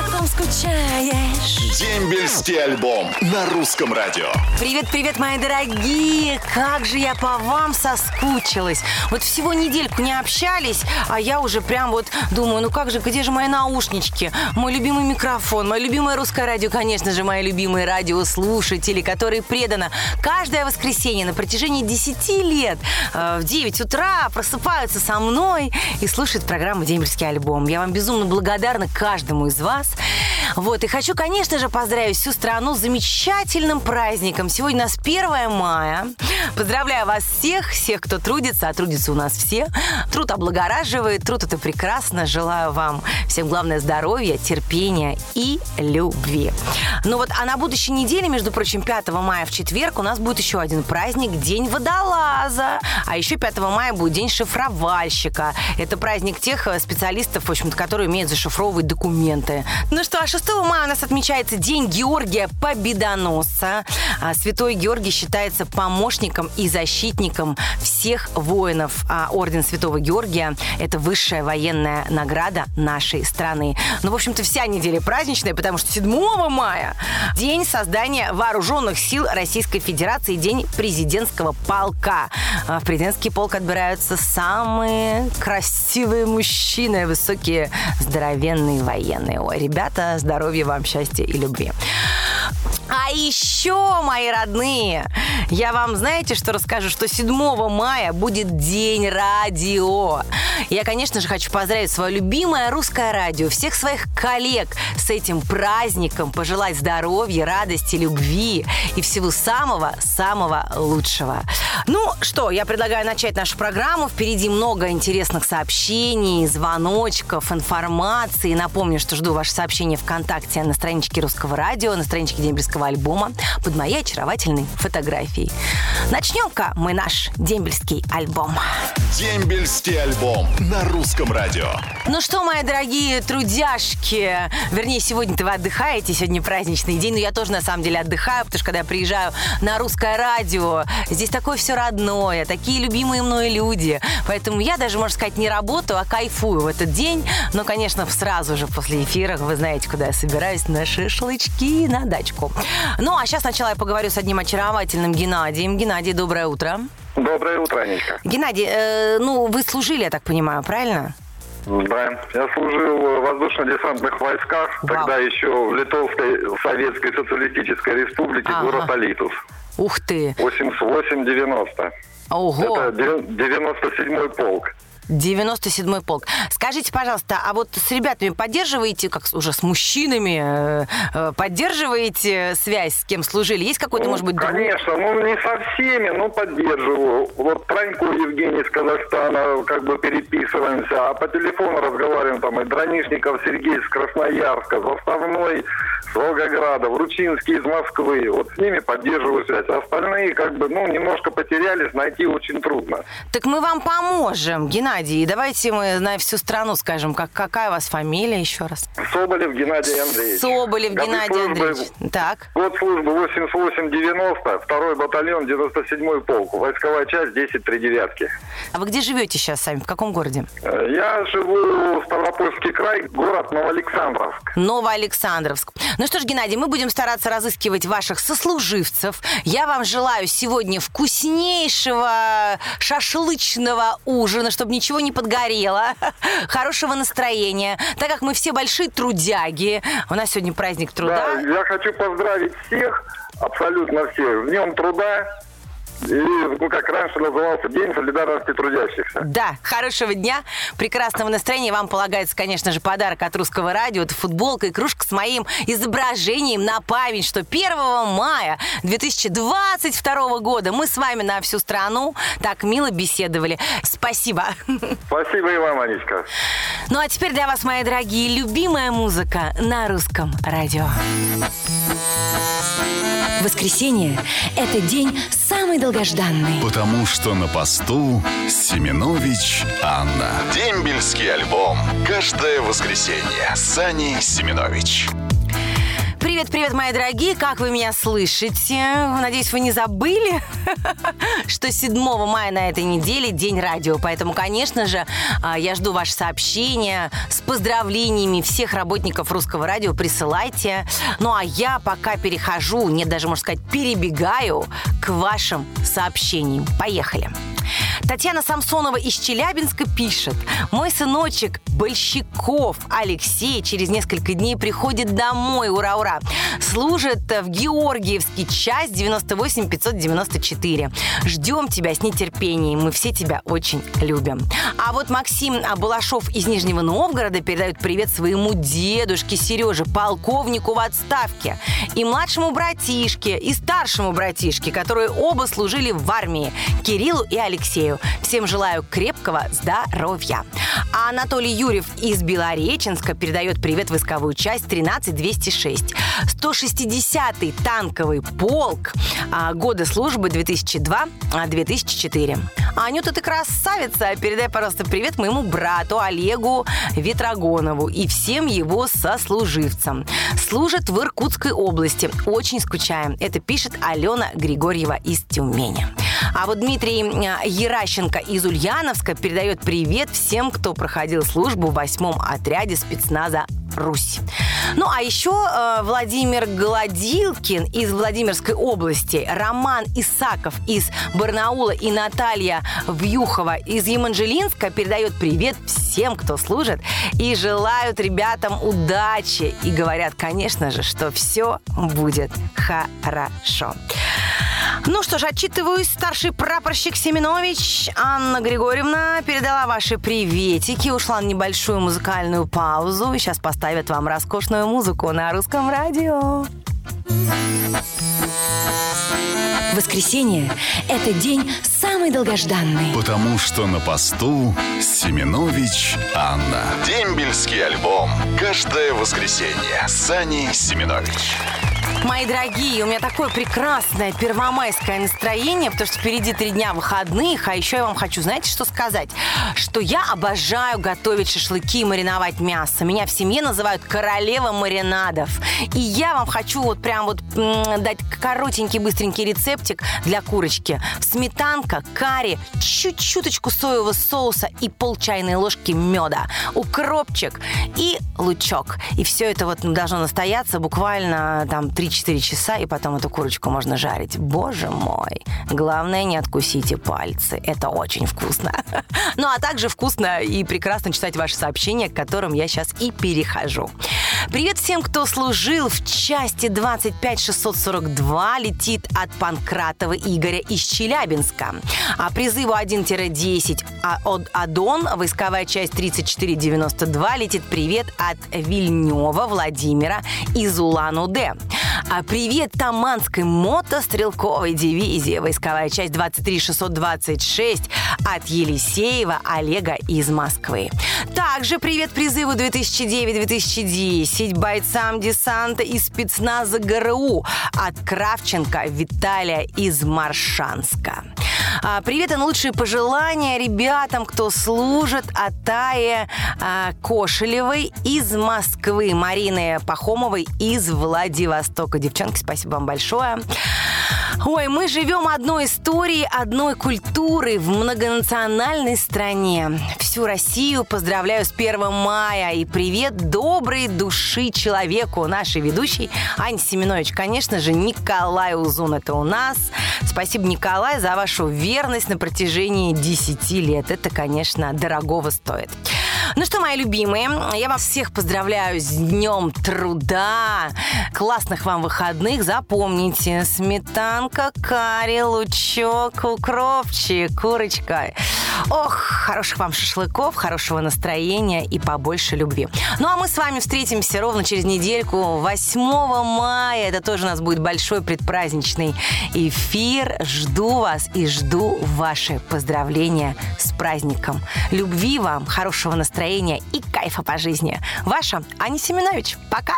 Потом скучаешь. Дембельский альбом на русском радио. Привет-привет, мои дорогие! Как же я по вам соскучилась. Вот всего недельку не общались, а я уже прям вот думаю, ну как же, где же мои наушнички? Мой любимый микрофон, мое любимое русское радио, конечно же, мои любимые радиослушатели, которые предано каждое воскресенье на протяжении 10 лет э, в 9 утра просыпаются со мной и слушают программу «Дембельский альбом». Я вам безумно благодарна каждому из вас. Plus. Вот, и хочу, конечно же, поздравить всю страну с замечательным праздником. Сегодня у нас 1 мая. Поздравляю вас всех, всех, кто трудится, а трудится у нас все. Труд облагораживает, труд это прекрасно. Желаю вам всем главное здоровья, терпения и любви. Ну вот, а на будущей неделе, между прочим, 5 мая в четверг у нас будет еще один праздник, День водолаза. А еще 5 мая будет День шифровальщика. Это праздник тех э, специалистов, в общем-то, которые умеют зашифровывать документы. Ну что, а 6 мая у нас отмечается День Георгия Победоносца. А Святой Георгий считается помощником и защитником всех воинов. А Орден Святого Георгия – это высшая военная награда нашей страны. Ну, в общем-то, вся неделя праздничная, потому что 7 мая – День создания Вооруженных сил Российской Федерации, День президентского полка. А В президентский полк отбираются самые красивые мужчины, высокие, здоровенные военные. Ой, ребята, здоровья вам, счастья и любви. Еще, мои родные, я вам, знаете, что расскажу? Что 7 мая будет День радио. Я, конечно же, хочу поздравить свое любимое русское радио, всех своих коллег с этим праздником, пожелать здоровья, радости, любви и всего самого-самого лучшего. Ну что, я предлагаю начать нашу программу. Впереди много интересных сообщений, звоночков, информации. Напомню, что жду ваши сообщения ВКонтакте на страничке Русского радио, на страничке Дембельского альбома под моей очаровательной фотографией. Начнем-ка мы наш дембельский альбом. Дембельский альбом на русском радио. Ну что, мои дорогие трудяшки, вернее, сегодня-то вы отдыхаете, сегодня праздничный день, но я тоже на самом деле отдыхаю, потому что когда я приезжаю на русское радио, здесь такое все родное, такие любимые мной люди, поэтому я даже, можно сказать, не работаю, а кайфую в этот день, но, конечно, сразу же после эфира, вы знаете, куда я собираюсь, на шашлычки, на дачку. Ну, а сейчас сначала я поговорю с одним очаровательным Геннадием. Геннадий, доброе утро. Доброе утро, Анечка. Геннадий, э, ну, вы служили, я так понимаю, правильно? Да, я служил в воздушно-десантных войсках, Вау. тогда еще в Литовской Советской Социалистической Республике, Ага. город Алитус. Ух ты! 88-90. Ого! Это дев- 97-й полк. 97-й полк. Скажите, пожалуйста, а вот с ребятами поддерживаете, как уже с мужчинами, э, э, поддерживаете связь, с кем служили? Есть какой-то, Ну, может быть, друг? Конечно, ну не со всеми, но поддерживаю. Вот Траньку Евгений из Казахстана как бы переписываемся, а по телефону разговариваем там и Дранишников Сергей из Красноярска, Заставной с Волгограда, Вручинский из Москвы. Вот с ними поддерживаю связь. А остальные как бы, ну, немножко потерялись, найти очень трудно. Так мы вам поможем, Геннадий. И давайте мы на всю страну скажем, как, какая у вас фамилия еще раз? Соболев Геннадий Андреевич. Соболев Годы Геннадий службы- Андреевич. Так. Год службы 88-90, второй батальон, 97-й полк, войсковая часть 10 три девятки. А вы где живете сейчас сами? В каком городе? Э, Я живу в Ставропольский край, город Новоалександровск. Новоалександровск. Ну что ж, Геннадий, мы будем стараться разыскивать ваших сослуживцев. Я вам желаю сегодня вкуснейшего шашлычного ужина, чтобы ничего не подгорело, хорошего настроения. Так как мы все большие трудяги, у нас сегодня праздник труда. Да, я хочу поздравить всех, абсолютно всех, с Днем труда. И, ну, как раньше назывался, День солидарности трудящихся. Да, хорошего дня, прекрасного настроения. Вам полагается, конечно же, подарок от Русского радио. Это футболка и кружка с моим изображением на память, что 1 мая 2022 года мы с вами на всю страну так мило беседовали. Спасибо. Спасибо и вам, Анечка. Ну а теперь для вас, мои дорогие, любимая музыка на Русском радио. Воскресенье – это день самый долгожданный. Потому что на посту Семенович Анна. Дембельский альбом. Каждое воскресенье. Сани Семенович. Привет, привет, мои дорогие, как вы меня слышите? Надеюсь, вы не забыли, что 7 мая на этой неделе День радио. Поэтому, конечно же, а, я жду ваши сообщения с поздравлениями всех работников русского радио. Присылайте. Ну а я пока перехожу, нет, даже, можно сказать, перебегаю к вашим сообщениям. Поехали. Татьяна Самсонова из Челябинска пишет. Мой сыночек Большаков Алексей через несколько дней приходит домой. Ура, ура. Служит в Георгиевский часть 98 594. Ждем тебя с нетерпением. Мы все тебя очень любим. А вот Максим Балашов из Нижнего Новгорода передает привет своему дедушке Сереже, полковнику в отставке, и младшему братишке, и старшему братишке, которые оба служили в армии, Кириллу и Алексею. Всем желаю крепкого здоровья. А Анатолий Юрьев из Белореченска передает привет войсковую часть 13206. 160-й танковый полк а, года службы 2002-2004. Анюта, ты красавица! Передай, пожалуйста, привет моему брату Олегу Ветрогонову и всем его сослуживцам. Служат в Иркутской области. Очень скучаем. Это пишет Алена Григорьева из Тюмени. А вот Дмитрий Яращенко из Ульяновска передает привет всем, кто проходил службу в восьмом отряде спецназа Русь. Ну, а еще э, Владимир Гладилкин из Владимирской области, Роман Исаков из Барнаула и Наталья Вьюхова из Еманжелинска передает привет всем, кто служит, и желают ребятам удачи. И говорят, конечно же, что все будет хорошо. Ну что ж, отчитываюсь. Старший прапорщик Семенович Анна Григорьевна передала ваши приветики, ушла на небольшую музыкальную паузу и сейчас поставит вам роскошную музыку на русском радио. Воскресенье – это день самый долгожданный. Потому что на посту Семенович Анна. Дембельский альбом. Каждое воскресенье. Сани Семенович. Мои дорогие, у меня такое прекрасное первомайское настроение, потому что впереди три дня выходных, а еще я вам хочу, знаете, что сказать? Что я обожаю готовить шашлыки и мариновать мясо. Меня в семье называют королева маринадов. И я вам хочу вот прям вот дать коротенький, быстренький рецептик для курочки. Сметанка, карри, чуть-чуточку соевого соуса и пол чайной ложки меда, укропчик и лучок. И все это вот должно настояться буквально там 3 3-4 часа, и потом эту курочку можно жарить. Боже мой! Главное, не откусите пальцы. Это очень вкусно. Ну, а также вкусно и прекрасно читать ваши сообщения, к которым я сейчас и перехожу. Привет всем, кто служил в части 25642. Летит от Панкратова Игоря из Челябинска. А призыву 1-10 а от Адон, войсковая часть 3492. Летит привет от Вильнева Владимира из Улан-Удэ. А привет Таманской мотострелковой дивизии, войсковая часть 23626 от Елисеева Олега из Москвы. Также привет призыву 2009-2010 бойцам десанта из спецназа ГРУ от Кравченко Виталия из Маршанска. А, привет и лучшие пожелания ребятам, кто служит, от Тае а, Кошелевой из Москвы, Марины Пахомовой из Владивостока. Девчонки, спасибо вам большое. Ой, мы живем одной историей, одной культурой в многонациональной стране. Всю Россию поздравляю с 1 мая и привет доброй души человеку, нашей ведущей Ань Семенович. Конечно же, Николай Узун это у нас. Спасибо, Николай, за вашу верность на протяжении 10 лет. Это, конечно, дорогого стоит. Ну что, мои любимые, я вас всех поздравляю с Днем Труда. Классных вам выходных. Запомните, сметанка, карри, лучок, укропчик, курочка. Ох, хороших вам шашлыков, хорошего настроения и побольше любви. Ну а мы с вами встретимся ровно через недельку, 8 мая. Это тоже у нас будет большой предпраздничный эфир. Жду вас и жду ваши поздравления с праздником. Любви вам, хорошего настроения и кайфа по жизни. Ваша Аня Семенович. Пока!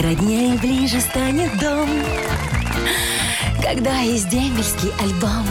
Роднее ближе станет дом, когда есть дембельский альбом.